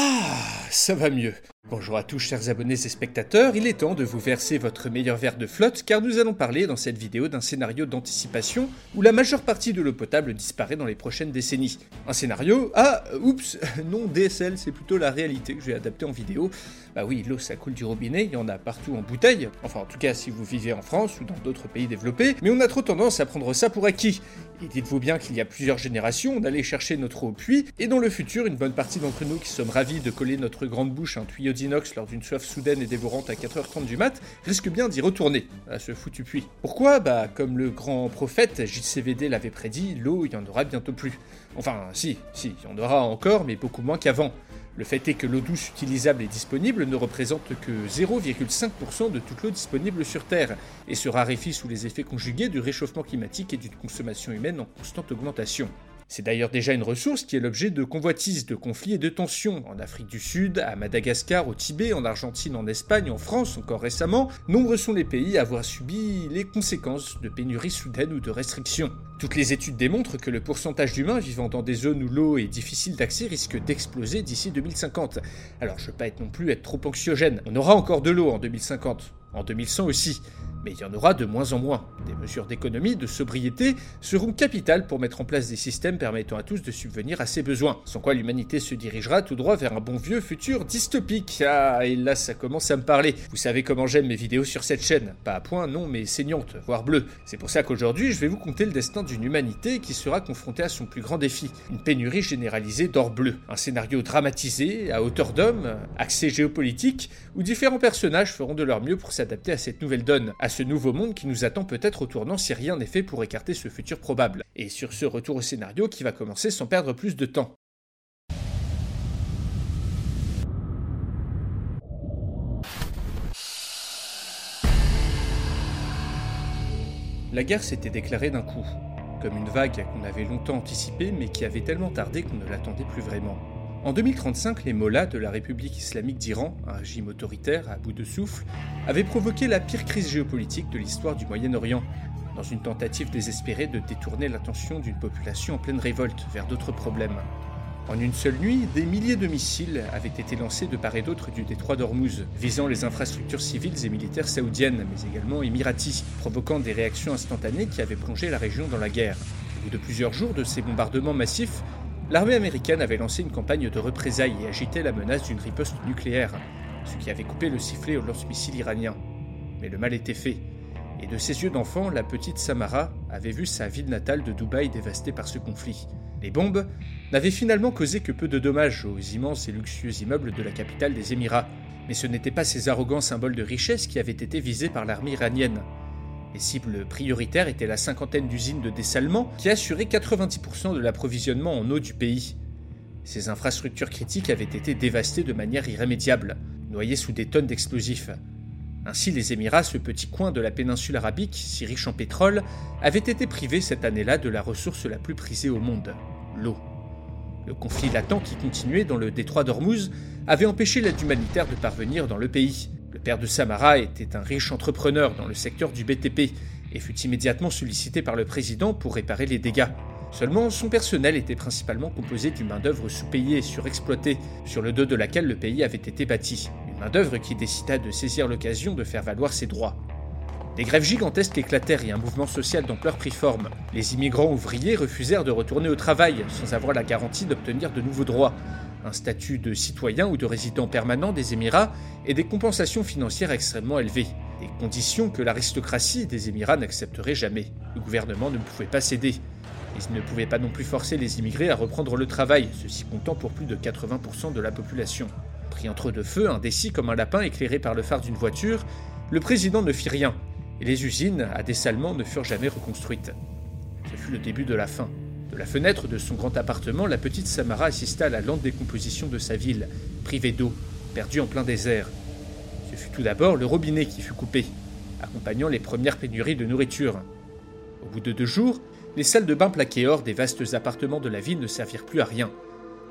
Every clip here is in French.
Ah, ça va mieux. Bonjour à tous chers abonnés et spectateurs, il est temps de vous verser votre meilleur verre de flotte car nous allons parler dans cette vidéo d'un scénario d'anticipation où la majeure partie de l'eau potable disparaît dans les prochaines décennies. Un scénario Ah, oups, non DSL, c'est plutôt la réalité que je vais adapter en vidéo. Bah oui, l'eau ça coule du robinet, il y en a partout en bouteille, enfin en tout cas si vous vivez en France ou dans d'autres pays développés, mais on a trop tendance à prendre ça pour acquis. Et dites-vous bien qu'il y a plusieurs générations, on allait chercher notre eau au puits, et dans le futur, une bonne partie d'entre nous qui sommes ravis de coller notre grande bouche à un tuyau lors d'une soif soudaine et dévorante à 4h30 du mat, risque bien d'y retourner, à ce foutu puits. Pourquoi? Bah comme le grand prophète JCVD l'avait prédit, l'eau il y en aura bientôt plus. Enfin si, si, il y en aura encore, mais beaucoup moins qu'avant. Le fait est que l'eau douce utilisable et disponible ne représente que 0,5% de toute l'eau disponible sur Terre et se raréfie sous les effets conjugués du réchauffement climatique et d'une consommation humaine en constante augmentation. C'est d'ailleurs déjà une ressource qui est l'objet de convoitises, de conflits et de tensions. En Afrique du Sud, à Madagascar, au Tibet, en Argentine, en Espagne, en France encore récemment, nombreux sont les pays à avoir subi les conséquences de pénuries soudaines ou de restrictions. Toutes les études démontrent que le pourcentage d'humains vivant dans des zones où l'eau est difficile d'accès risque d'exploser d'ici 2050. Alors je veux pas être non plus être trop anxiogène. On aura encore de l'eau en 2050, en 2100 aussi mais il y en aura de moins en moins. Des mesures d'économie, de sobriété seront capitales pour mettre en place des systèmes permettant à tous de subvenir à ses besoins, sans quoi l'humanité se dirigera tout droit vers un bon vieux futur dystopique. Ah, et là ça commence à me parler. Vous savez comment j'aime mes vidéos sur cette chaîne, pas à point non mais saignante, voire bleue. C'est pour ça qu'aujourd'hui je vais vous conter le destin d'une humanité qui sera confrontée à son plus grand défi, une pénurie généralisée d'or bleu. Un scénario dramatisé, à hauteur d'homme, axé géopolitique, où différents personnages feront de leur mieux pour s'adapter à cette nouvelle donne, ce nouveau monde qui nous attend peut-être au tournant si rien n'est fait pour écarter ce futur probable. Et sur ce retour au scénario qui va commencer sans perdre plus de temps. La guerre s'était déclarée d'un coup, comme une vague qu'on avait longtemps anticipée mais qui avait tellement tardé qu'on ne l'attendait plus vraiment. En 2035, les mollahs de la République islamique d'Iran, un régime autoritaire à bout de souffle, avaient provoqué la pire crise géopolitique de l'histoire du Moyen-Orient, dans une tentative désespérée de détourner l'attention d'une population en pleine révolte vers d'autres problèmes. En une seule nuit, des milliers de missiles avaient été lancés de part et d'autre du détroit d'Ormuz, visant les infrastructures civiles et militaires saoudiennes, mais également émiratis, provoquant des réactions instantanées qui avaient plongé la région dans la guerre. Au bout de plusieurs jours de ces bombardements massifs, L'armée américaine avait lancé une campagne de représailles et agitait la menace d'une riposte nucléaire, ce qui avait coupé le sifflet au lance-missile iranien. Mais le mal était fait, et de ses yeux d'enfant, la petite Samara avait vu sa ville natale de Dubaï dévastée par ce conflit. Les bombes n'avaient finalement causé que peu de dommages aux immenses et luxueux immeubles de la capitale des Émirats, mais ce n'étaient pas ces arrogants symboles de richesse qui avaient été visés par l'armée iranienne. Les cibles prioritaires étaient la cinquantaine d'usines de dessalement qui assuraient 90% de l'approvisionnement en eau du pays. Ces infrastructures critiques avaient été dévastées de manière irrémédiable, noyées sous des tonnes d'explosifs. Ainsi, les Émirats, ce petit coin de la péninsule arabique, si riche en pétrole, avaient été privés cette année-là de la ressource la plus prisée au monde, l'eau. Le conflit latent qui continuait dans le détroit d'Ormuz avait empêché l'aide humanitaire de parvenir dans le pays. Le père de Samara était un riche entrepreneur dans le secteur du BTP et fut immédiatement sollicité par le président pour réparer les dégâts. Seulement, son personnel était principalement composé d'une main-d'œuvre sous-payée et surexploitée, sur le dos de laquelle le pays avait été bâti. Une main-d'œuvre qui décida de saisir l'occasion de faire valoir ses droits. Des grèves gigantesques éclatèrent et un mouvement social d'ampleur prit forme. Les immigrants ouvriers refusèrent de retourner au travail sans avoir la garantie d'obtenir de nouveaux droits, un statut de citoyen ou de résident permanent des Émirats et des compensations financières extrêmement élevées, des conditions que l'aristocratie des Émirats n'accepterait jamais. Le gouvernement ne pouvait pas céder. Il ne pouvait pas non plus forcer les immigrés à reprendre le travail, ceci comptant pour plus de 80% de la population. Pris entre deux feux, indécis comme un lapin éclairé par le phare d'une voiture, le président ne fit rien, et les usines à dessalement ne furent jamais reconstruites fut le début de la fin. De la fenêtre de son grand appartement, la petite Samara assista à la lente décomposition de sa ville, privée d'eau, perdue en plein désert. Ce fut tout d'abord le robinet qui fut coupé, accompagnant les premières pénuries de nourriture. Au bout de deux jours, les salles de bain plaquées hors des vastes appartements de la ville ne servirent plus à rien.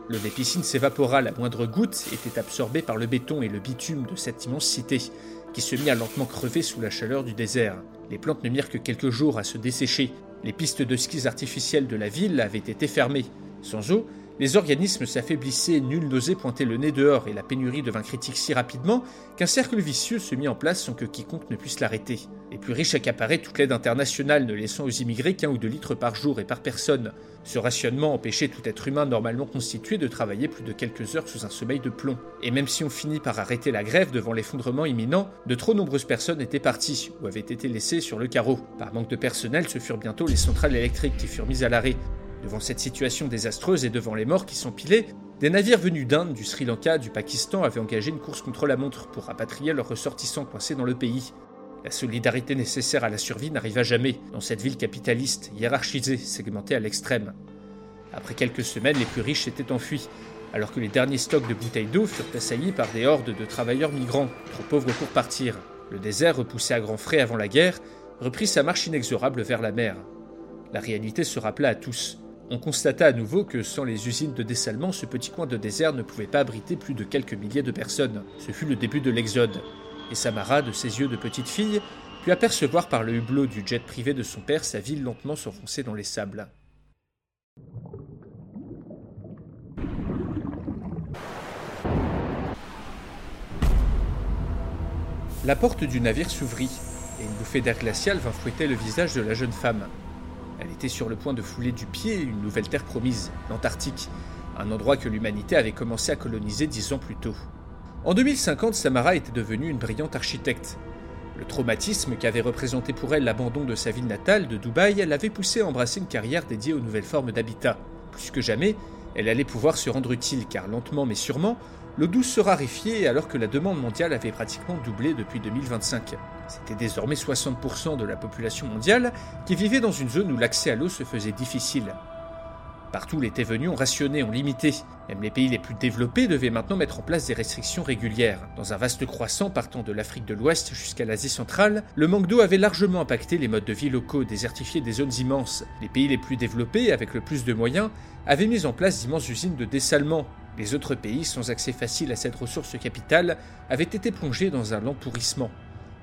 L'eau des piscines s'évapora, la moindre goutte était absorbée par le béton et le bitume de cette immense cité, qui se mit à lentement crever sous la chaleur du désert. Les plantes ne mirent que quelques jours à se dessécher. Les pistes de skis artificielles de la ville avaient été fermées. Sans eau, les organismes s'affaiblissaient, nul n'osait pointer le nez dehors, et la pénurie devint critique si rapidement qu'un cercle vicieux se mit en place sans que quiconque ne puisse l'arrêter. Les plus riches accaparaient toute l'aide internationale, ne laissant aux immigrés qu'un ou deux litres par jour et par personne. Ce rationnement empêchait tout être humain normalement constitué de travailler plus de quelques heures sous un sommeil de plomb. Et même si on finit par arrêter la grève devant l'effondrement imminent, de trop nombreuses personnes étaient parties ou avaient été laissées sur le carreau. Par manque de personnel, ce furent bientôt les centrales électriques qui furent mises à l'arrêt, Devant cette situation désastreuse et devant les morts qui s'empilaient, des navires venus d'Inde, du Sri Lanka, du Pakistan avaient engagé une course contre la montre pour rapatrier leurs ressortissants coincés dans le pays. La solidarité nécessaire à la survie n'arriva jamais dans cette ville capitaliste, hiérarchisée, segmentée à l'extrême. Après quelques semaines, les plus riches s'étaient enfuis, alors que les derniers stocks de bouteilles d'eau furent assaillis par des hordes de travailleurs migrants, trop pauvres pour partir. Le désert, repoussé à grands frais avant la guerre, reprit sa marche inexorable vers la mer. La réalité se rappela à tous. On constata à nouveau que sans les usines de dessalement, ce petit coin de désert ne pouvait pas abriter plus de quelques milliers de personnes. Ce fut le début de l'exode. Et Samara, de ses yeux de petite fille, put apercevoir par le hublot du jet privé de son père sa ville lentement s'enfoncer dans les sables. La porte du navire s'ouvrit, et une bouffée d'air glacial vint fouetter le visage de la jeune femme. Elle était sur le point de fouler du pied une nouvelle terre promise, l'Antarctique, un endroit que l'humanité avait commencé à coloniser dix ans plus tôt. En 2050, Samara était devenue une brillante architecte. Le traumatisme qu'avait représenté pour elle l'abandon de sa ville natale, de Dubaï, l'avait poussée à embrasser une carrière dédiée aux nouvelles formes d'habitat. Plus que jamais, elle allait pouvoir se rendre utile, car lentement mais sûrement, l'eau douce se raréfiait alors que la demande mondiale avait pratiquement doublé depuis 2025. C'était désormais 60% de la population mondiale qui vivait dans une zone où l'accès à l'eau se faisait difficile. Partout, les venus ont rationné, ont limité. Même les pays les plus développés devaient maintenant mettre en place des restrictions régulières. Dans un vaste croissant partant de l'Afrique de l'Ouest jusqu'à l'Asie centrale, le manque d'eau avait largement impacté les modes de vie locaux, désertifié des zones immenses. Les pays les plus développés, avec le plus de moyens, avaient mis en place d'immenses usines de dessalement. Les autres pays, sans accès facile à cette ressource capitale, avaient été plongés dans un lent pourrissement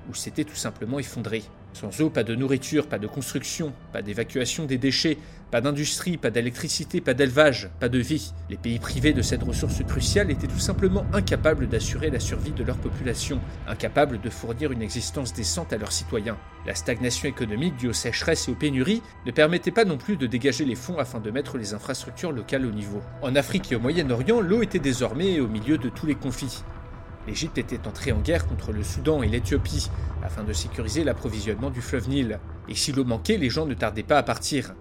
ou s'était tout simplement effondré. Sans eau, pas de nourriture, pas de construction, pas d'évacuation des déchets, pas d'industrie, pas d'électricité, pas d'élevage, pas de vie. Les pays privés de cette ressource cruciale étaient tout simplement incapables d'assurer la survie de leur population, incapables de fournir une existence décente à leurs citoyens. La stagnation économique due aux sécheresses et aux pénuries ne permettait pas non plus de dégager les fonds afin de mettre les infrastructures locales au niveau. En Afrique et au Moyen-Orient, l'eau était désormais au milieu de tous les conflits l'Égypte était entrée en guerre contre le Soudan et l'Éthiopie afin de sécuriser l'approvisionnement du fleuve Nil. Et si l'eau manquait, les gens ne tardaient pas à partir.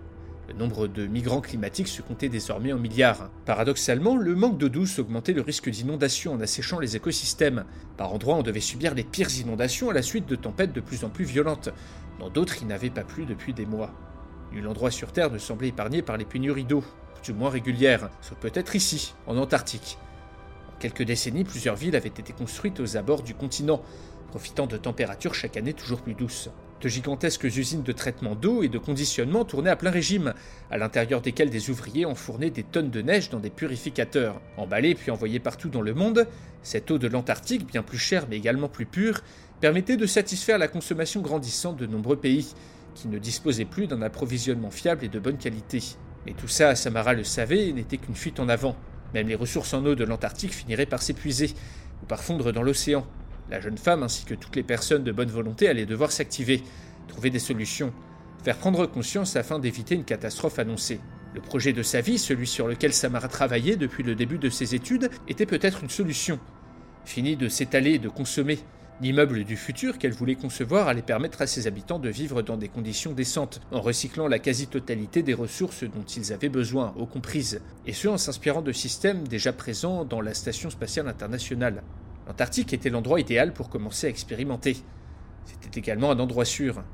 Le nombre de migrants climatiques se comptait désormais en milliards. Paradoxalement, le manque d'eau douce augmentait le risque d'inondation en asséchant les écosystèmes. Par endroits, on devait subir les pires inondations à la suite de tempêtes de plus en plus violentes. Dans d'autres, il n'avait pas plu depuis des mois. Nul endroit sur Terre ne semblait épargné par les pénuries d'eau, du moins régulières, sauf peut-être ici, en Antarctique quelques décennies, plusieurs villes avaient été construites aux abords du continent, profitant de températures chaque année toujours plus douces. De gigantesques usines de traitement d'eau et de conditionnement tournaient à plein régime, à l'intérieur desquelles des ouvriers enfournaient des tonnes de neige dans des purificateurs. Emballée puis envoyée partout dans le monde, cette eau de l'Antarctique, bien plus chère mais également plus pure, permettait de satisfaire la consommation grandissante de nombreux pays, qui ne disposaient plus d'un approvisionnement fiable et de bonne qualité. Mais tout ça, Samara le savait, n'était qu'une fuite en avant. Même les ressources en eau de l'Antarctique finiraient par s'épuiser ou par fondre dans l'océan. La jeune femme ainsi que toutes les personnes de bonne volonté allaient devoir s'activer, trouver des solutions, faire prendre conscience afin d'éviter une catastrophe annoncée. Le projet de sa vie, celui sur lequel Samara travaillait depuis le début de ses études, était peut-être une solution. Fini de s'étaler et de consommer, L'immeuble du futur qu'elle voulait concevoir allait permettre à ses habitants de vivre dans des conditions décentes, en recyclant la quasi-totalité des ressources dont ils avaient besoin, aux comprises, et ce en s'inspirant de systèmes déjà présents dans la Station spatiale internationale. L'Antarctique était l'endroit idéal pour commencer à expérimenter. C'était également un endroit sûr.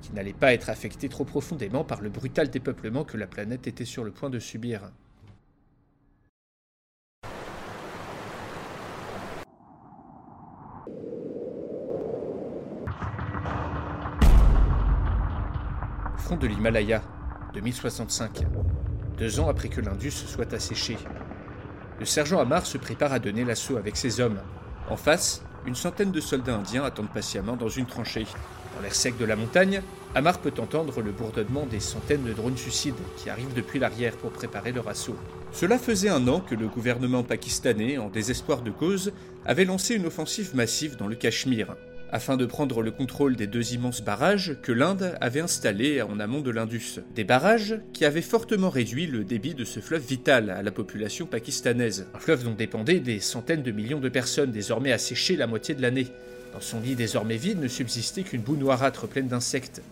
qui n'allait pas être affecté trop profondément par le brutal dépeuplement que la planète était sur le point de subir. De l'Himalaya, 2065, deux ans après que l'Indus soit asséché. Le sergent Amar se prépare à donner l'assaut avec ses hommes. En face, une centaine de soldats indiens attendent patiemment dans une tranchée. Dans l'air sec de la montagne, Amar peut entendre le bourdonnement des centaines de drones suicides qui arrivent depuis l'arrière pour préparer leur assaut. Cela faisait un an que le gouvernement pakistanais, en désespoir de cause, avait lancé une offensive massive dans le Cachemire, afin de prendre le contrôle des deux immenses barrages que l'Inde avait installés en amont de l'Indus. Des barrages qui avaient fortement réduit le débit de ce fleuve vital à la population pakistanaise. Un fleuve dont dépendaient des centaines de millions de personnes désormais asséchées la moitié de l'année. Dans son lit désormais vide ne subsistait qu'une boue noirâtre pleine d'insectes,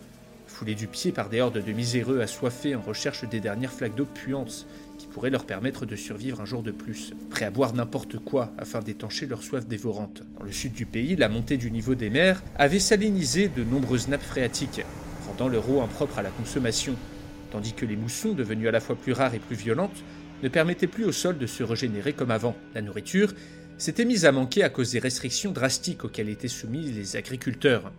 foulée du pied par des hordes de miséreux assoiffés en recherche des dernières flaques d'eau puantes qui pourraient leur permettre de survivre un jour de plus, prêts à boire n'importe quoi afin d'étancher leur soif dévorante. Dans le sud du pays, la montée du niveau des mers avait salinisé de nombreuses nappes phréatiques, rendant leur eau impropre à la consommation, tandis que les moussons, devenus à la fois plus rares et plus violentes, ne permettaient plus au sol de se régénérer comme avant. La nourriture s'était mise à manquer à cause des restrictions drastiques auxquelles étaient soumis les agriculteurs.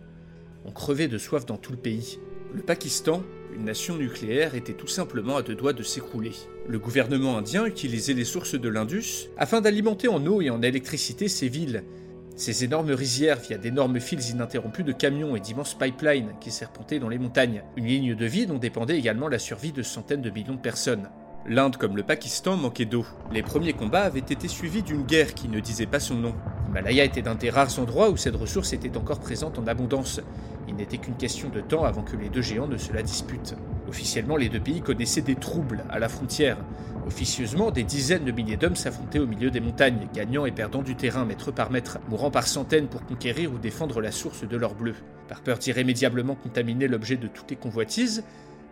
On crevait de soif dans tout le pays. Le Pakistan, une nation nucléaire, était tout simplement à deux doigts de s'écrouler. Le gouvernement indien utilisait les sources de l'Indus afin d'alimenter en eau et en électricité ses villes. Ces énormes rizières via d'énormes fils ininterrompus de camions et d'immenses pipelines qui serpentaient dans les montagnes. Une ligne de vie dont dépendait également la survie de centaines de millions de personnes. L'Inde comme le Pakistan manquaient d'eau. Les premiers combats avaient été suivis d'une guerre qui ne disait pas son nom. L'Himalaya était d'un des rares endroits où cette ressource était encore présente en abondance. Il n'était qu'une question de temps avant que les deux géants ne se la disputent. Officiellement, les deux pays connaissaient des troubles à la frontière. Officieusement, des dizaines de milliers d'hommes s'affrontaient au milieu des montagnes, gagnant et perdant du terrain mètre par mètre, mourant par centaines pour conquérir ou défendre la source de leur bleu. Par peur d'irrémédiablement contaminer l'objet de toutes les convoitises,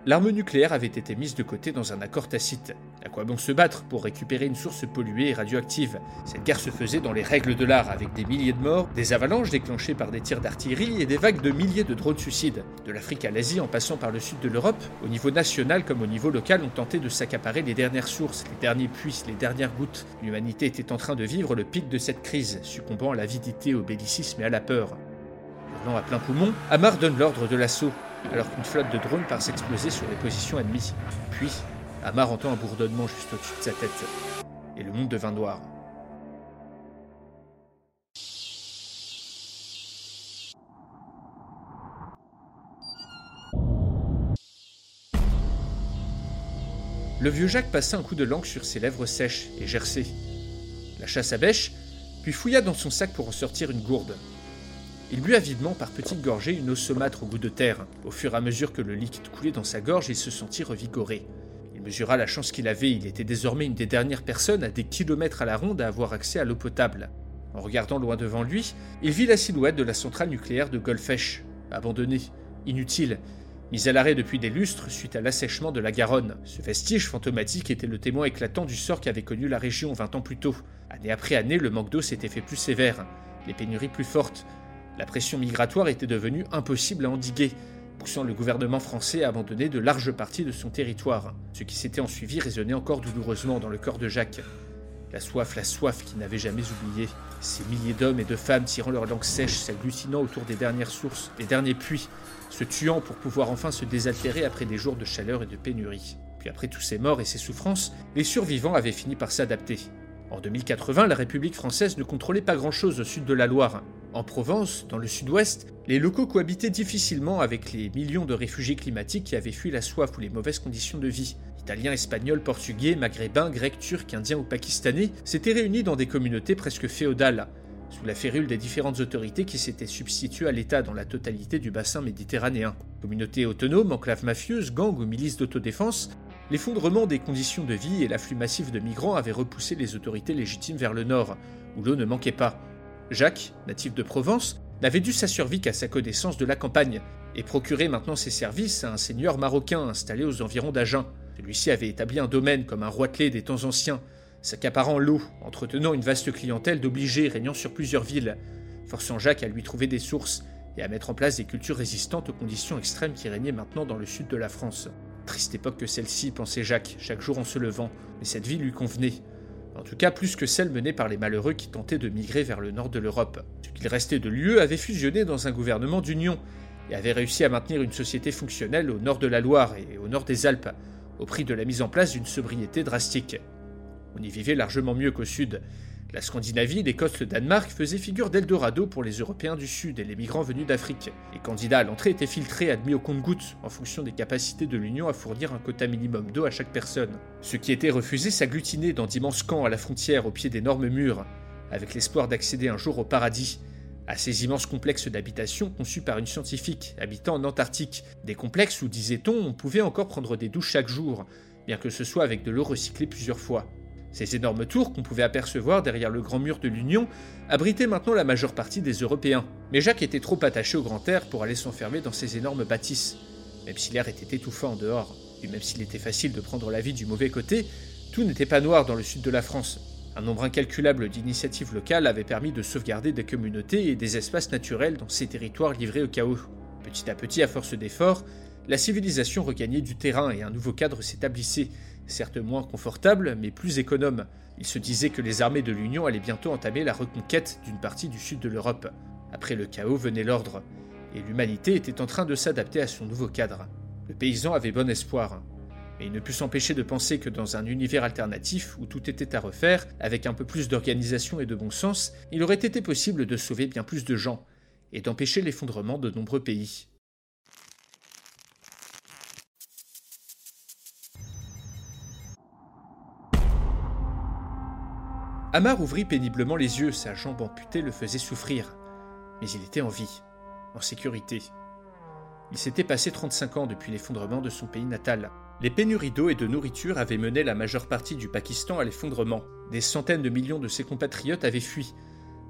L'arme nucléaire avait été mise de côté dans un accord tacite. À quoi bon se battre pour récupérer une source polluée et radioactive? Cette guerre se faisait dans les règles de l'art, avec des milliers de morts, des avalanches déclenchées par des tirs d'artillerie et des vagues de milliers de drones suicides. De l'Afrique à l'Asie en passant par le sud de l'Europe, au niveau national comme au niveau local, on tentait de s'accaparer les dernières sources, les derniers puits, les dernières gouttes. L'humanité était en train de vivre le pic de cette crise, succombant à l'avidité, au bellicisme et à la peur. Hurlant à plein poumon, Amar donne l'ordre de l'assaut alors qu'une flotte de drones part s'exploser sur les positions ennemies. Puis, Amar entend un bourdonnement juste au-dessus de sa tête, et le monde devint noir. Le vieux Jacques passa un coup de langue sur ses lèvres sèches et gercées. La chasse à bêche, puis fouilla dans son sac pour en sortir une gourde. Il but avidement par petites gorgées une eau saumâtre au goût de terre. Au fur et à mesure que le liquide coulait dans sa gorge, il se sentit revigoré. Il mesura la chance qu'il avait, il était désormais une des dernières personnes à des kilomètres à la ronde à avoir accès à l'eau potable. En regardant loin devant lui, il vit la silhouette de la centrale nucléaire de Golfech, abandonnée, inutile, mise à l'arrêt depuis des lustres suite à l'assèchement de la Garonne. Ce vestige fantomatique était le témoin éclatant du sort qu'avait connu la région 20 ans plus tôt. Année après année, le manque d'eau s'était fait plus sévère, les pénuries plus fortes, la pression migratoire était devenue impossible à endiguer, poussant le gouvernement français à abandonner de larges parties de son territoire. Ce qui s'était ensuivi résonnait encore douloureusement dans le corps de Jacques. La soif, la soif qu'il n'avait jamais oubliée. Ces milliers d'hommes et de femmes tirant leur langue sèche, s'agglutinant autour des dernières sources, des derniers puits, se tuant pour pouvoir enfin se désaltérer après des jours de chaleur et de pénurie. Puis après tous ces morts et ces souffrances, les survivants avaient fini par s'adapter. En 2080, la République française ne contrôlait pas grand-chose au sud de la Loire. En Provence, dans le sud-ouest, les locaux cohabitaient difficilement avec les millions de réfugiés climatiques qui avaient fui la soif ou les mauvaises conditions de vie. Italiens, Espagnols, Portugais, Maghrébins, Grecs, Turcs, Indiens ou Pakistanais s'étaient réunis dans des communautés presque féodales, sous la férule des différentes autorités qui s'étaient substituées à l'État dans la totalité du bassin méditerranéen. Communautés autonomes, enclaves mafieuses, gangs ou milices d'autodéfense, L'effondrement des conditions de vie et l'afflux massif de migrants avaient repoussé les autorités légitimes vers le nord, où l'eau ne manquait pas. Jacques, natif de Provence, n'avait dû sa survie qu'à sa connaissance de la campagne, et procurait maintenant ses services à un seigneur marocain installé aux environs d'Agen. Celui-ci avait établi un domaine comme un roitelet des temps anciens, s'accaparant l'eau, entretenant une vaste clientèle d'obligés régnant sur plusieurs villes, forçant Jacques à lui trouver des sources et à mettre en place des cultures résistantes aux conditions extrêmes qui régnaient maintenant dans le sud de la France. Triste époque que celle-ci, pensait Jacques, chaque jour en se levant, mais cette vie lui convenait. En tout cas, plus que celle menée par les malheureux qui tentaient de migrer vers le nord de l'Europe. Ce qu'il restait de l'UE avait fusionné dans un gouvernement d'union et avait réussi à maintenir une société fonctionnelle au nord de la Loire et au nord des Alpes, au prix de la mise en place d'une sobriété drastique. On y vivait largement mieux qu'au sud, la Scandinavie, l'Écosse, le Danemark faisaient figure d'Eldorado pour les Européens du Sud et les migrants venus d'Afrique. Les candidats à l'entrée étaient filtrés, admis au compte-gouttes, en fonction des capacités de l'Union à fournir un quota minimum d'eau à chaque personne. Ceux qui étaient refusés s'agglutinaient dans d'immenses camps à la frontière au pied d'énormes murs, avec l'espoir d'accéder un jour au paradis, à ces immenses complexes d'habitation conçus par une scientifique habitant en Antarctique. Des complexes où, disait-on, on pouvait encore prendre des douches chaque jour, bien que ce soit avec de l'eau recyclée plusieurs fois. Ces énormes tours qu'on pouvait apercevoir derrière le grand mur de l'Union abritaient maintenant la majeure partie des Européens. Mais Jacques était trop attaché au grand air pour aller s'enfermer dans ces énormes bâtisses. Même si l'air était étouffant en dehors, et même s'il était facile de prendre la vie du mauvais côté, tout n'était pas noir dans le sud de la France. Un nombre incalculable d'initiatives locales avait permis de sauvegarder des communautés et des espaces naturels dans ces territoires livrés au chaos. Petit à petit, à force d'efforts, la civilisation regagnait du terrain et un nouveau cadre s'établissait, certes moins confortable, mais plus économe. Il se disait que les armées de l'Union allaient bientôt entamer la reconquête d'une partie du sud de l'Europe. Après le chaos venait l'ordre, et l'humanité était en train de s'adapter à son nouveau cadre. Le paysan avait bon espoir, mais il ne put s'empêcher de penser que dans un univers alternatif où tout était à refaire, avec un peu plus d'organisation et de bon sens, il aurait été possible de sauver bien plus de gens, et d'empêcher l'effondrement de nombreux pays. Amar ouvrit péniblement les yeux, sa jambe amputée le faisait souffrir. Mais il était en vie, en sécurité. Il s'était passé 35 ans depuis l'effondrement de son pays natal. Les pénuries d'eau et de nourriture avaient mené la majeure partie du Pakistan à l'effondrement. Des centaines de millions de ses compatriotes avaient fui.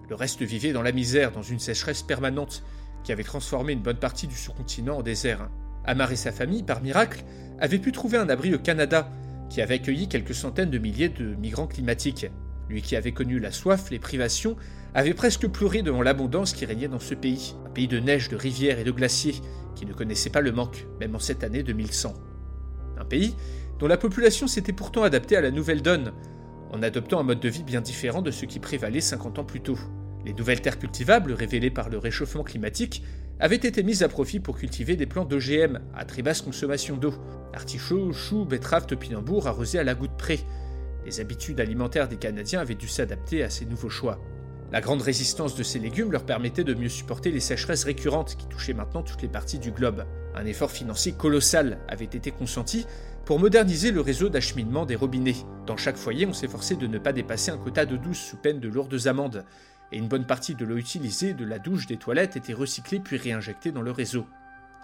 Le reste vivait dans la misère, dans une sécheresse permanente qui avait transformé une bonne partie du sous-continent en désert. Amar et sa famille, par miracle, avaient pu trouver un abri au Canada, qui avait accueilli quelques centaines de milliers de migrants climatiques. Lui qui avait connu la soif, les privations, avait presque pleuré devant l'abondance qui régnait dans ce pays, un pays de neige, de rivières et de glaciers, qui ne connaissait pas le manque, même en cette année 2100. Un pays dont la population s'était pourtant adaptée à la nouvelle donne, en adoptant un mode de vie bien différent de ce qui prévalait 50 ans plus tôt. Les nouvelles terres cultivables, révélées par le réchauffement climatique, avaient été mises à profit pour cultiver des plantes d'OGM à très basse consommation d'eau, artichauts, choux, betteraves, topinambours arrosés à la goutte près, les habitudes alimentaires des Canadiens avaient dû s'adapter à ces nouveaux choix. La grande résistance de ces légumes leur permettait de mieux supporter les sécheresses récurrentes qui touchaient maintenant toutes les parties du globe. Un effort financier colossal avait été consenti pour moderniser le réseau d'acheminement des robinets. Dans chaque foyer, on s'efforçait de ne pas dépasser un quota de douce sous peine de lourdes amendes, et une bonne partie de l'eau utilisée de la douche des toilettes était recyclée puis réinjectée dans le réseau.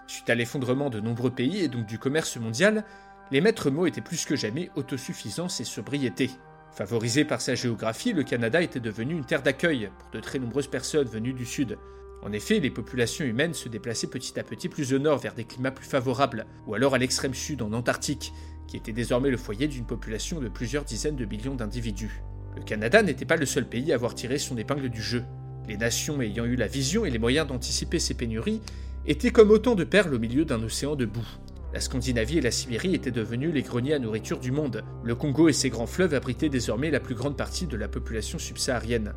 Suite à l'effondrement de nombreux pays et donc du commerce mondial, les maîtres mots étaient plus que jamais autosuffisance et sobriété. Favorisé par sa géographie, le Canada était devenu une terre d'accueil pour de très nombreuses personnes venues du Sud. En effet, les populations humaines se déplaçaient petit à petit plus au nord vers des climats plus favorables, ou alors à l'extrême sud en Antarctique, qui était désormais le foyer d'une population de plusieurs dizaines de millions d'individus. Le Canada n'était pas le seul pays à avoir tiré son épingle du jeu. Les nations ayant eu la vision et les moyens d'anticiper ces pénuries étaient comme autant de perles au milieu d'un océan de boue. La Scandinavie et la Sibérie étaient devenus les greniers à nourriture du monde. Le Congo et ses grands fleuves abritaient désormais la plus grande partie de la population subsaharienne.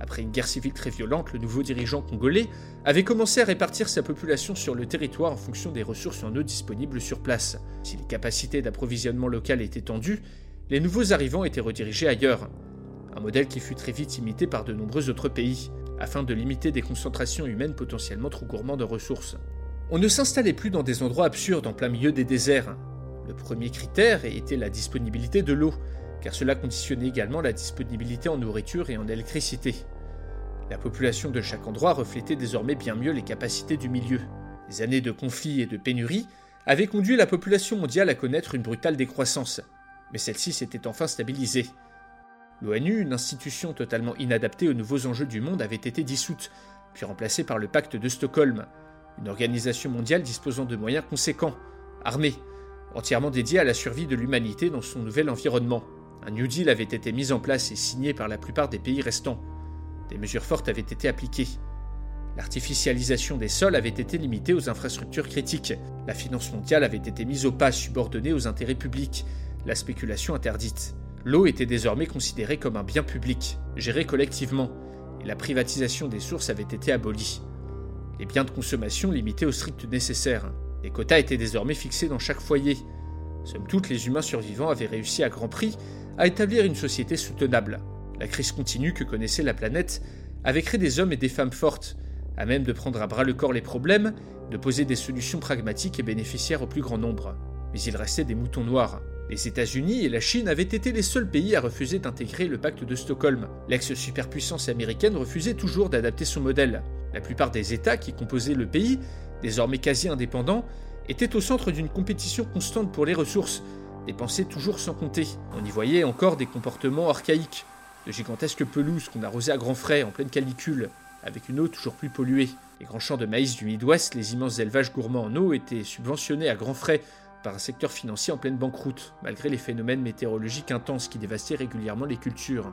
Après une guerre civile très violente, le nouveau dirigeant congolais avait commencé à répartir sa population sur le territoire en fonction des ressources en eau disponibles sur place. Si les capacités d'approvisionnement local étaient tendues, les nouveaux arrivants étaient redirigés ailleurs. Un modèle qui fut très vite imité par de nombreux autres pays, afin de limiter des concentrations humaines potentiellement trop gourmandes de ressources. On ne s'installait plus dans des endroits absurdes en plein milieu des déserts. Le premier critère était la disponibilité de l'eau, car cela conditionnait également la disponibilité en nourriture et en électricité. La population de chaque endroit reflétait désormais bien mieux les capacités du milieu. Les années de conflits et de pénuries avaient conduit la population mondiale à connaître une brutale décroissance, mais celle-ci s'était enfin stabilisée. L'ONU, une institution totalement inadaptée aux nouveaux enjeux du monde, avait été dissoute, puis remplacée par le pacte de Stockholm, une organisation mondiale disposant de moyens conséquents, armée, entièrement dédiée à la survie de l'humanité dans son nouvel environnement. Un New Deal avait été mis en place et signé par la plupart des pays restants. Des mesures fortes avaient été appliquées. L'artificialisation des sols avait été limitée aux infrastructures critiques. La finance mondiale avait été mise au pas, subordonnée aux intérêts publics. La spéculation interdite. L'eau était désormais considérée comme un bien public, géré collectivement, et la privatisation des sources avait été abolie. Les biens de consommation limités au strict nécessaire. Les quotas étaient désormais fixés dans chaque foyer. Somme toute, les humains survivants avaient réussi à grand prix à établir une société soutenable. La crise continue que connaissait la planète avait créé des hommes et des femmes fortes, à même de prendre à bras le corps les problèmes, de poser des solutions pragmatiques et bénéficiaires au plus grand nombre. Mais il restait des moutons noirs. Les États-Unis et la Chine avaient été les seuls pays à refuser d'intégrer le pacte de Stockholm. L'ex-superpuissance américaine refusait toujours d'adapter son modèle. La plupart des États qui composaient le pays, désormais quasi indépendants, étaient au centre d'une compétition constante pour les ressources, dépensées toujours sans compter. On y voyait encore des comportements archaïques, de gigantesques pelouses qu'on arrosait à grands frais en pleine calicule, avec une eau toujours plus polluée. Les grands champs de maïs du Midwest, les immenses élevages gourmands en eau étaient subventionnés à grands frais par un secteur financier en pleine banqueroute, malgré les phénomènes météorologiques intenses qui dévastaient régulièrement les cultures.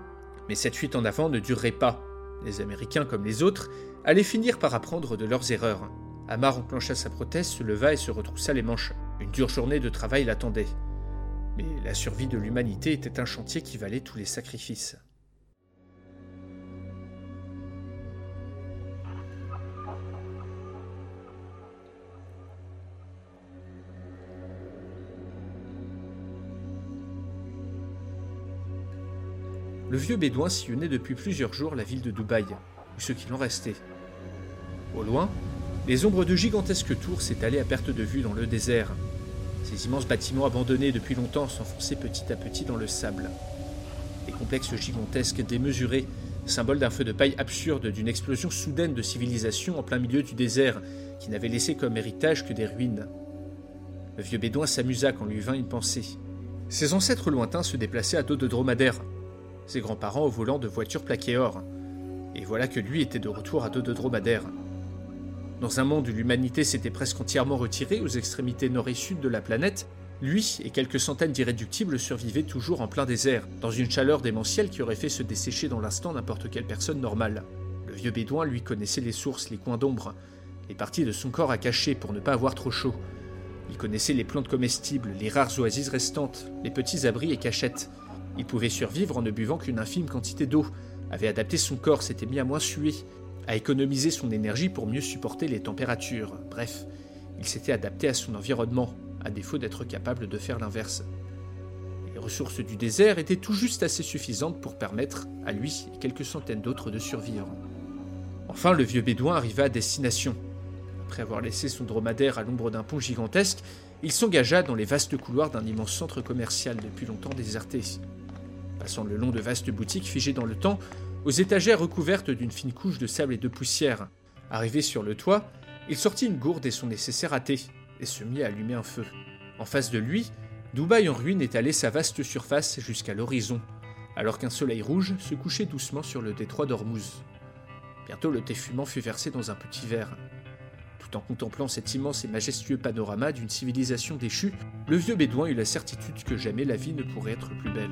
Mais cette fuite en avant ne durerait pas. Les Américains, comme les autres, allaient finir par apprendre de leurs erreurs. Amar enclencha sa prothèse, se leva et se retroussa les manches. Une dure journée de travail l'attendait. Mais la survie de l'humanité était un chantier qui valait tous les sacrifices. Le vieux bédouin sillonnait depuis plusieurs jours la ville de Dubaï, ou ce qu'il en restait. Au loin, les ombres de gigantesques tours s'étalaient à perte de vue dans le désert. Ces immenses bâtiments abandonnés depuis longtemps s'enfonçaient petit à petit dans le sable. Des complexes gigantesques démesurés, symboles d'un feu de paille absurde, d'une explosion soudaine de civilisation en plein milieu du désert, qui n'avait laissé comme héritage que des ruines. Le vieux bédouin s'amusa quand lui vint une pensée. Ses ancêtres lointains se déplaçaient à dos de dromadaire, ses grands-parents au volant de voitures plaquées or. Et voilà que lui était de retour à dos de dromadaire. Dans un monde où l'humanité s'était presque entièrement retirée aux extrémités nord et sud de la planète, lui et quelques centaines d'irréductibles survivaient toujours en plein désert, dans une chaleur démentielle qui aurait fait se dessécher dans l'instant n'importe quelle personne normale. Le vieux bédouin, lui, connaissait les sources, les coins d'ombre, les parties de son corps à cacher pour ne pas avoir trop chaud. Il connaissait les plantes comestibles, les rares oasis restantes, les petits abris et cachettes, il pouvait survivre en ne buvant qu'une infime quantité d'eau, avait adapté son corps, s'était mis à moins suer, à économiser son énergie pour mieux supporter les températures. Bref, il s'était adapté à son environnement, à défaut d'être capable de faire l'inverse. Les ressources du désert étaient tout juste assez suffisantes pour permettre à lui et quelques centaines d'autres de survivre. Enfin, le vieux bédouin arriva à destination. Après avoir laissé son dromadaire à l'ombre d'un pont gigantesque, il s'engagea dans les vastes couloirs d'un immense centre commercial depuis longtemps déserté passant le long de vastes boutiques figées dans le temps, aux étagères recouvertes d'une fine couche de sable et de poussière. Arrivé sur le toit, il sortit une gourde et son nécessaire à thé, et se mit à allumer un feu. En face de lui, Dubaï en ruine étalait sa vaste surface jusqu'à l'horizon, alors qu'un soleil rouge se couchait doucement sur le détroit d'Ormuz. Bientôt le thé fumant fut versé dans un petit verre. Tout en contemplant cet immense et majestueux panorama d'une civilisation déchue, le vieux bédouin eut la certitude que jamais la vie ne pourrait être plus belle.